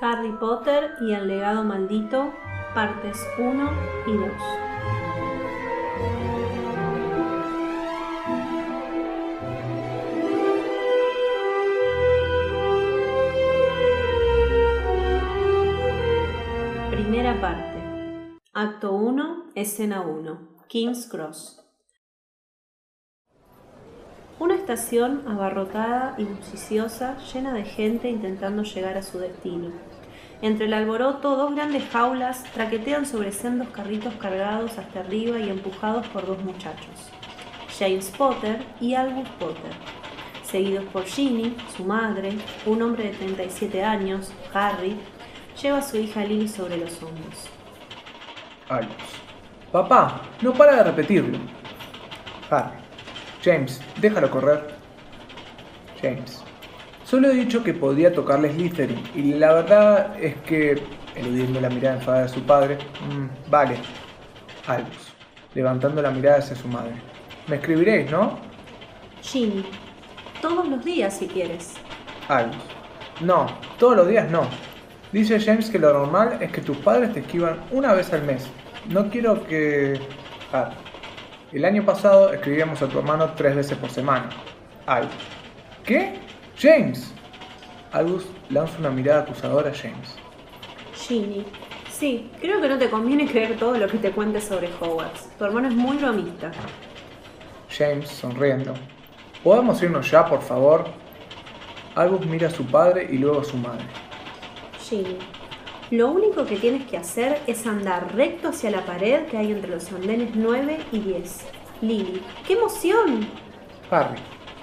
Harry Potter y el legado maldito, partes 1 y 2. Primera parte. Acto 1, escena 1. King's Cross. Una estación abarrotada y bulliciosa, llena de gente intentando llegar a su destino. Entre el alboroto, dos grandes jaulas traquetean sobre sendos carritos cargados hasta arriba y empujados por dos muchachos, James Potter y Albus Potter, seguidos por Ginny, su madre, un hombre de 37 años, Harry, lleva a su hija Lily sobre los hombros. Albus. Papá, no para de repetirlo. Harry. James, déjalo correr. James. Solo he dicho que podía tocarle Slytherin y la verdad es que, eludiendo la mirada enfadada de su padre, mm, vale. Albus, levantando la mirada hacia su madre. Me escribiréis, ¿no? Ginny, todos los días si quieres. Albus. No, todos los días no. Dice James que lo normal es que tus padres te esquivan una vez al mes. No quiero que... Ah, el año pasado escribíamos a tu hermano tres veces por semana. Albus. ¿Qué? James. Albus lanza una mirada acusadora a James. Ginny, sí, creo que no te conviene creer todo lo que te cuente sobre Hogwarts. Tu hermano es muy bromista. James, sonriendo. ¿Podemos irnos ya, por favor? Albus mira a su padre y luego a su madre. Ginny, lo único que tienes que hacer es andar recto hacia la pared que hay entre los andenes 9 y 10. Lily, ¡qué emoción! Harry,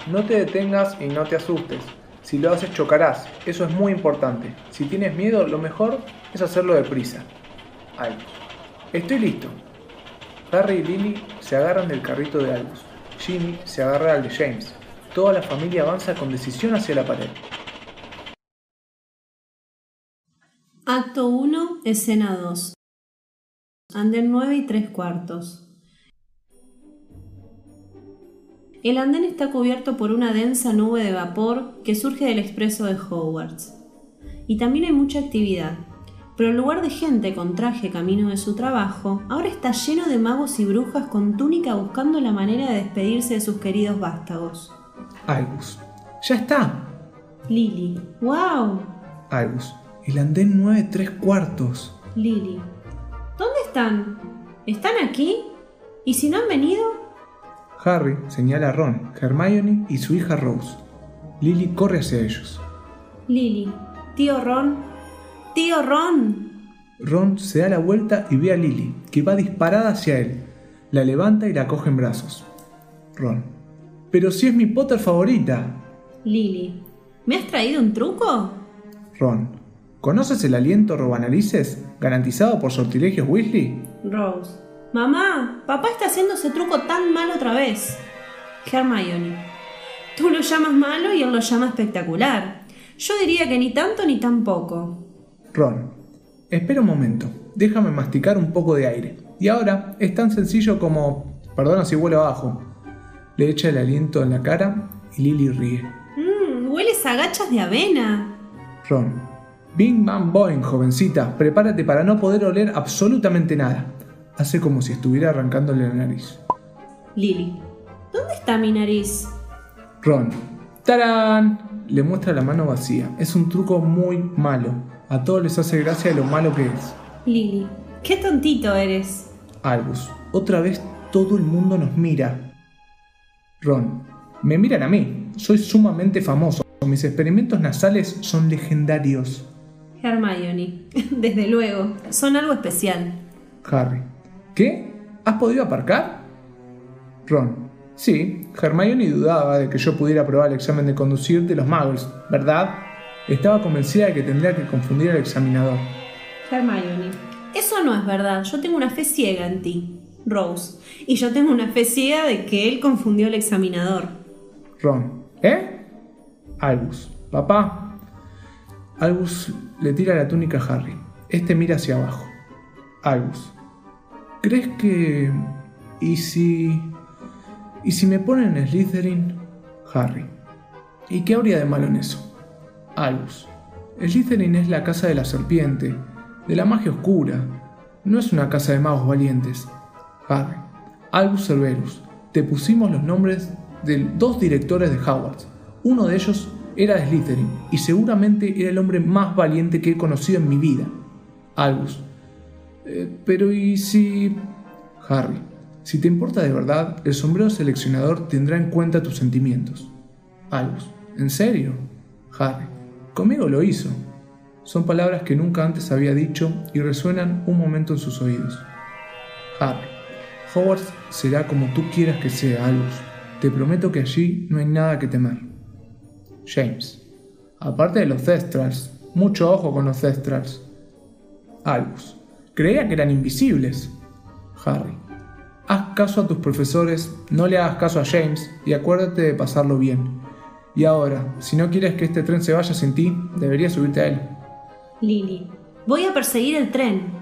no te detengas y no te asustes. Si lo haces chocarás, eso es muy importante. Si tienes miedo, lo mejor es hacerlo deprisa. Albus. Estoy listo. Harry y Lily se agarran del carrito de Albus. Ginny se agarra al de James. Toda la familia avanza con decisión hacia la pared. Acto 1, escena 2. Andén 9 y 3 cuartos. El andén está cubierto por una densa nube de vapor que surge del expreso de Hogwarts. Y también hay mucha actividad, pero en lugar de gente con traje camino de su trabajo, ahora está lleno de magos y brujas con túnica buscando la manera de despedirse de sus queridos vástagos. Albus. ¡Ya está! Lily, ¡wow! Albus. El andén 9 3 cuartos. Lily, ¿dónde están? ¿Están aquí? ¿Y si no han venido? Harry señala a Ron, Hermione y su hija Rose. Lily corre hacia ellos. Lily, tío Ron, tío Ron. Ron se da la vuelta y ve a Lily, que va disparada hacia él. La levanta y la coge en brazos. Ron, pero si es mi Potter favorita. Lily, ¿me has traído un truco? Ron, ¿conoces el aliento robanarices garantizado por sortilegios Weasley? Rose, mamá, papá está haciendo ese truco tan mal otra vez. Hermione, tú lo llamas malo y él lo llama espectacular. Yo diría que ni tanto ni tan poco. Ron, espera un momento, déjame masticar un poco de aire. Y ahora es tan sencillo como, perdona si huele abajo. Le echa el aliento en la cara y Lily ríe. Mmm, hueles a gachas de avena. Ron, Bing Bang Boing, jovencita, prepárate para no poder oler absolutamente nada. Hace como si estuviera arrancándole la nariz. Lily, ¿dónde está mi nariz? Ron, ¡tarán! Le muestra la mano vacía. Es un truco muy malo. A todos les hace gracia de lo malo que es. Lily, qué tontito eres. Albus, otra vez todo el mundo nos mira. Ron, me miran a mí. Soy sumamente famoso. Mis experimentos nasales son legendarios. Hermione, desde luego, son algo especial. Harry, ¿qué? ¿Has podido aparcar? Ron, sí, Hermione dudaba de que yo pudiera probar el examen de conducir de los magos, ¿verdad? Estaba convencida de que tendría que confundir al examinador. Hermione, eso no es verdad. Yo tengo una fe ciega en ti, Rose. Y yo tengo una fe ciega de que él confundió al examinador. Ron, ¿eh? Albus, papá. Albus le tira la túnica a Harry. Este mira hacia abajo. Albus, ¿crees que... ¿Y si... ¿Y si me ponen en Slytherin? Harry. ¿Y qué habría de malo en eso? Albus. Slytherin es la casa de la serpiente, de la magia oscura. No es una casa de magos valientes. Harry, Albus Cerberus, te pusimos los nombres de dos directores de Hogwarts. Uno de ellos era Slytherin y seguramente era el hombre más valiente que he conocido en mi vida. Albus. Eh, pero ¿y si... Harry, si te importa de verdad, el sombrero seleccionador tendrá en cuenta tus sentimientos. Albus. ¿En serio? Harry. Conmigo lo hizo. Son palabras que nunca antes había dicho y resuenan un momento en sus oídos. Harry. Hogwarts será como tú quieras que sea, Albus. Te prometo que allí no hay nada que temer. James. Aparte de los Thestrals, mucho ojo con los Thestrals. Albus. Creía que eran invisibles. Harry. Haz caso a tus profesores, no le hagas caso a James y acuérdate de pasarlo bien. Y ahora, si no quieres que este tren se vaya sin ti, deberías subirte a él. Lily. Voy a perseguir el tren.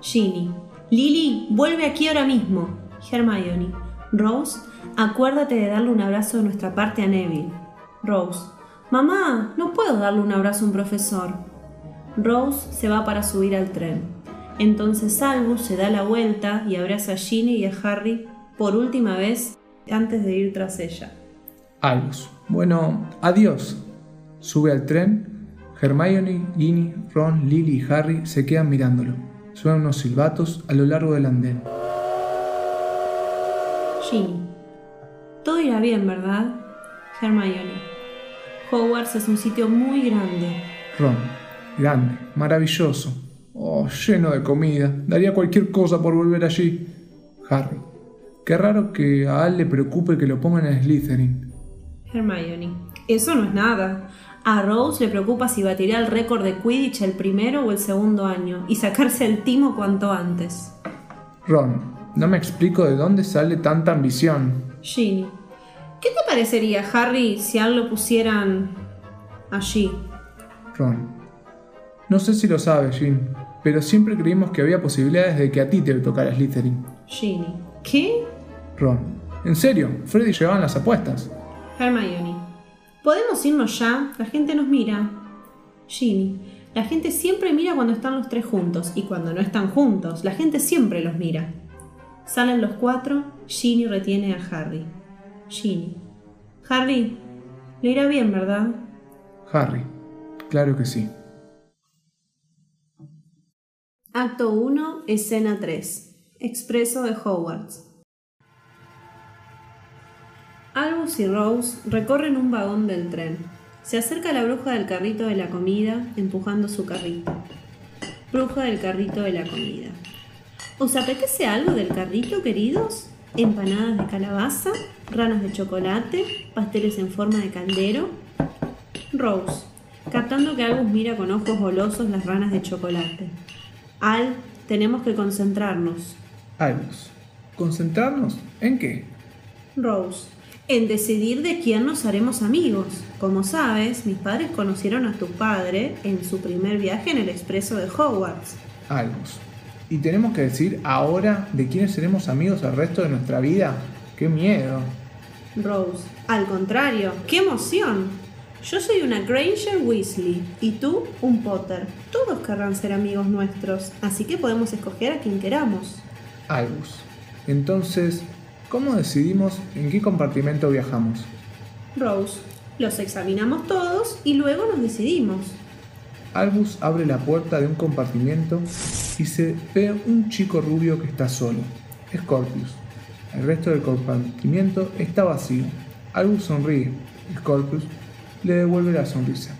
Ginny. Lily, vuelve aquí ahora mismo. Hermione. Rose, acuérdate de darle un abrazo de nuestra parte a Neville. Rose. Mamá, no puedo darle un abrazo a un profesor. Rose se va para subir al tren. Entonces Albus se da la vuelta y abraza a Ginny y a Harry por última vez antes de ir tras ella. Albus. Bueno, adiós. Sube al tren. Hermione, Ginny, Ron, Lily y Harry se quedan mirándolo. Suenan unos silbatos a lo largo del andén. Ginny. Todo irá bien, ¿verdad? Hermione. Hogwarts es un sitio muy grande. Ron. Grande, maravilloso. Oh, lleno de comida. Daría cualquier cosa por volver allí. Harry. Qué raro que a Al le preocupe que lo pongan en Slytherin. Hermione. Eso no es nada. A Rose le preocupa si batirá el récord de Quidditch el primero o el segundo año y sacarse el timo cuanto antes. Ron, no me explico de dónde sale tanta ambición. Ginny. ¿Qué te parecería, Harry, si Al lo pusieran allí? Ron. No sé si lo sabes, Jean, pero siempre creímos que había posibilidades de que a ti te tocara Slytherin. Ginny. ¿Qué? Ron. En serio, Freddy llevaban las apuestas. Hermione. ¿Podemos irnos ya? La gente nos mira. Ginny. La gente siempre mira cuando están los tres juntos y cuando no están juntos, la gente siempre los mira. Salen los cuatro, Ginny retiene a Harry. Ginny. Harry, le irá bien, ¿verdad? Harry. Claro que sí. Acto 1, escena 3. Expreso de Hogwarts. Albus y Rose recorren un vagón del tren. Se acerca la bruja del carrito de la comida, empujando su carrito. Bruja del carrito de la comida. ¿Os apetece algo del carrito, queridos? Empanadas de calabaza, ranas de chocolate, pasteles en forma de caldero. Rose, captando que Albus mira con ojos golosos las ranas de chocolate. Al, tenemos que concentrarnos. Albus, ¿concentrarnos? ¿En qué? Rose, en decidir de quién nos haremos amigos. Como sabes, mis padres conocieron a tu padre en su primer viaje en el expreso de Hogwarts. Albus. ¿Y tenemos que decir ahora de quiénes seremos amigos el resto de nuestra vida? ¡Qué miedo! Rose. Al contrario, ¡qué emoción! Yo soy una Granger Weasley y tú un Potter. Todos querrán ser amigos nuestros, así que podemos escoger a quien queramos. Albus. Entonces, ¿Cómo decidimos en qué compartimento viajamos? Rose, los examinamos todos y luego nos decidimos. Albus abre la puerta de un compartimiento y se ve un chico rubio que está solo. Scorpius. El resto del compartimiento está vacío. Albus sonríe. Scorpius le devuelve la sonrisa.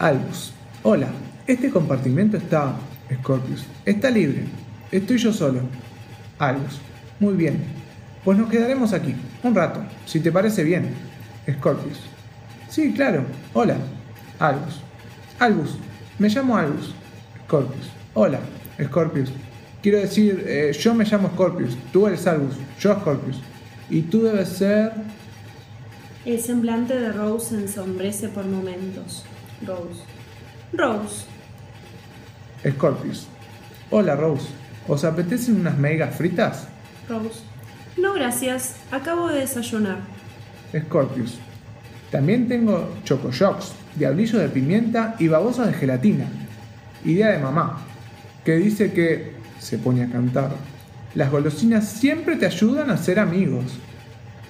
Albus. Hola, este compartimento está... Scorpius. Está libre. Estoy yo solo. Albus. Muy bien. Pues nos quedaremos aquí, un rato, si te parece bien. Scorpius. Sí, claro. Hola. Albus. Albus. Me llamo Albus. Scorpius. Hola. Scorpius. Quiero decir, eh, yo me llamo Scorpius. Tú eres Albus. Yo Scorpius. Y tú debes ser... El semblante de Rose se ensombrece por momentos. Rose. Rose. Scorpius. Hola, Rose. ¿Os apetecen unas megas fritas? Rose. No, gracias. Acabo de desayunar. Scorpius. También tengo Choco Shocks diablillos de pimienta y babosas de gelatina. Idea de mamá, que dice que, se pone a cantar, las golosinas siempre te ayudan a ser amigos.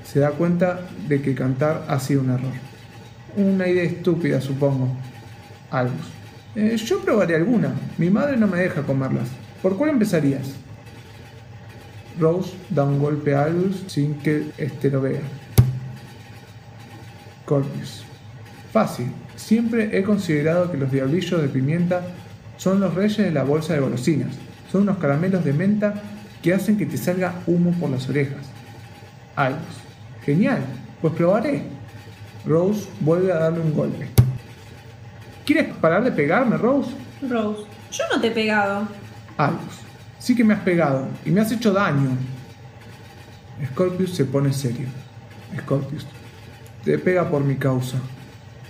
Se da cuenta de que cantar ha sido un error. Una idea estúpida, supongo. Albus. Eh, yo probaré alguna. Mi madre no me deja comerlas. ¿Por cuál empezarías? Rose da un golpe a Albus sin que éste lo vea. Corpus. Fácil. Siempre he considerado que los diablillos de pimienta son los reyes de la bolsa de golosinas. Son unos caramelos de menta que hacen que te salga humo por las orejas. Albus. Genial. Pues probaré. Rose vuelve a darle un golpe. ¿Quieres parar de pegarme, Rose? Rose, yo no te he pegado. Albus. Sí que me has pegado y me has hecho daño. Scorpius se pone serio. Scorpius. Te pega por mi causa.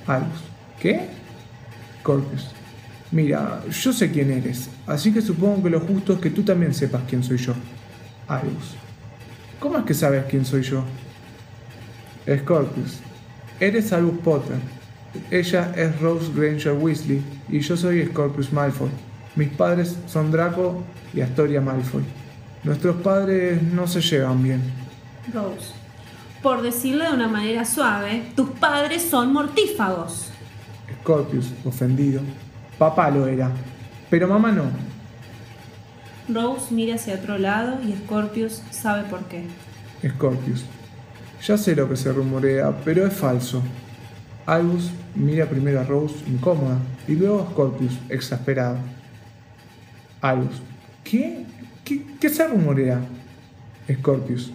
Albus. ¿Qué? Scorpius. Mira, yo sé quién eres, así que supongo que lo justo es que tú también sepas quién soy yo. Albus. ¿Cómo es que sabes quién soy yo? Scorpius. Eres Albus Potter. Ella es Rose Granger Weasley y yo soy Scorpius Malfoy. Mis padres son Draco y Astoria Malfoy. Nuestros padres no se llevan bien. Rose, por decirlo de una manera suave, tus padres son mortífagos. Scorpius, ofendido. Papá lo era, pero mamá no. Rose mira hacia otro lado y Scorpius sabe por qué. Scorpius. Ya sé lo que se rumorea, pero es falso. Albus mira primero a Rose incómoda y luego a Scorpius exasperado. Albus. ¿Qué? ¿Qué, qué se rumorea? Scorpius.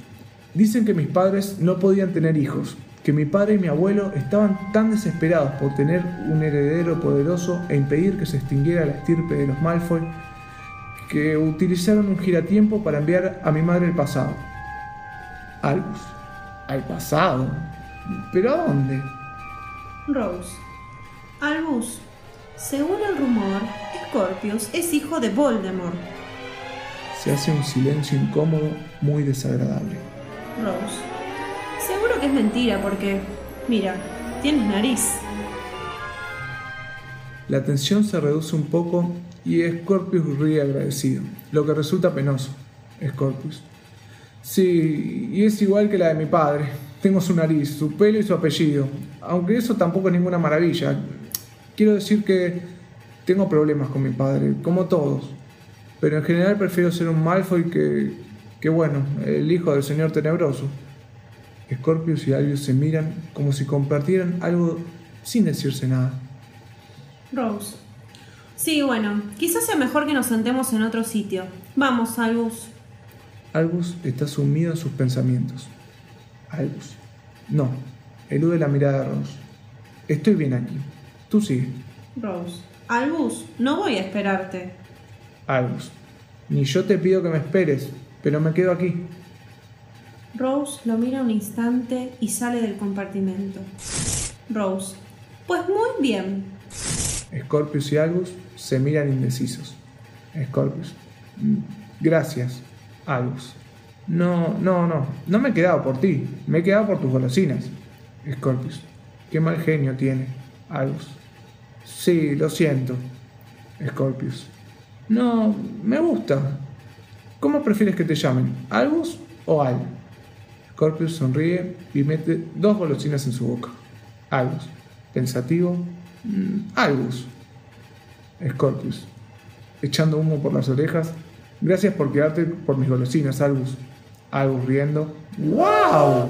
Dicen que mis padres no podían tener hijos, que mi padre y mi abuelo estaban tan desesperados por tener un heredero poderoso e impedir que se extinguiera la estirpe de los Malfoy, que utilizaron un giratiempo para enviar a mi madre al pasado. Albus. ¿Al pasado? ¿Pero a dónde? Rose. Albus, según el rumor, Scorpius es hijo de Voldemort. Se hace un silencio incómodo muy desagradable. Rose. Seguro que es mentira porque, mira, tienes nariz. La tensión se reduce un poco y Scorpius ríe agradecido, lo que resulta penoso. Scorpius. Sí, y es igual que la de mi padre. Tengo su nariz, su pelo y su apellido. Aunque eso tampoco es ninguna maravilla. Quiero decir que tengo problemas con mi padre, como todos. Pero en general prefiero ser un Malfoy que, que bueno, el hijo del señor tenebroso. Scorpius y Albus se miran como si compartieran algo sin decirse nada. Rose. Sí, bueno, quizás sea mejor que nos sentemos en otro sitio. Vamos, Albus. Albus está sumido en sus pensamientos. Albus. No, elude la mirada de Rose. Estoy bien aquí. Tú sigue. Rose. Albus, no voy a esperarte. Albus. Ni yo te pido que me esperes, pero me quedo aquí. Rose lo mira un instante y sale del compartimento. Rose. Pues muy bien. Scorpius y Albus se miran indecisos. Scorpius. "Mm, Gracias, Albus. No, no, no. No me he quedado por ti. Me he quedado por tus golosinas. Scorpius. Qué mal genio tiene. Albus. Sí, lo siento. Scorpius. No, me gusta. ¿Cómo prefieres que te llamen? ¿Albus o Al? Scorpius sonríe y mete dos golosinas en su boca. Albus. Pensativo. "Mm, Albus. Scorpius. Echando humo por las orejas. Gracias por quedarte por mis golosinas, Albus. Albus riendo. ¡Wow!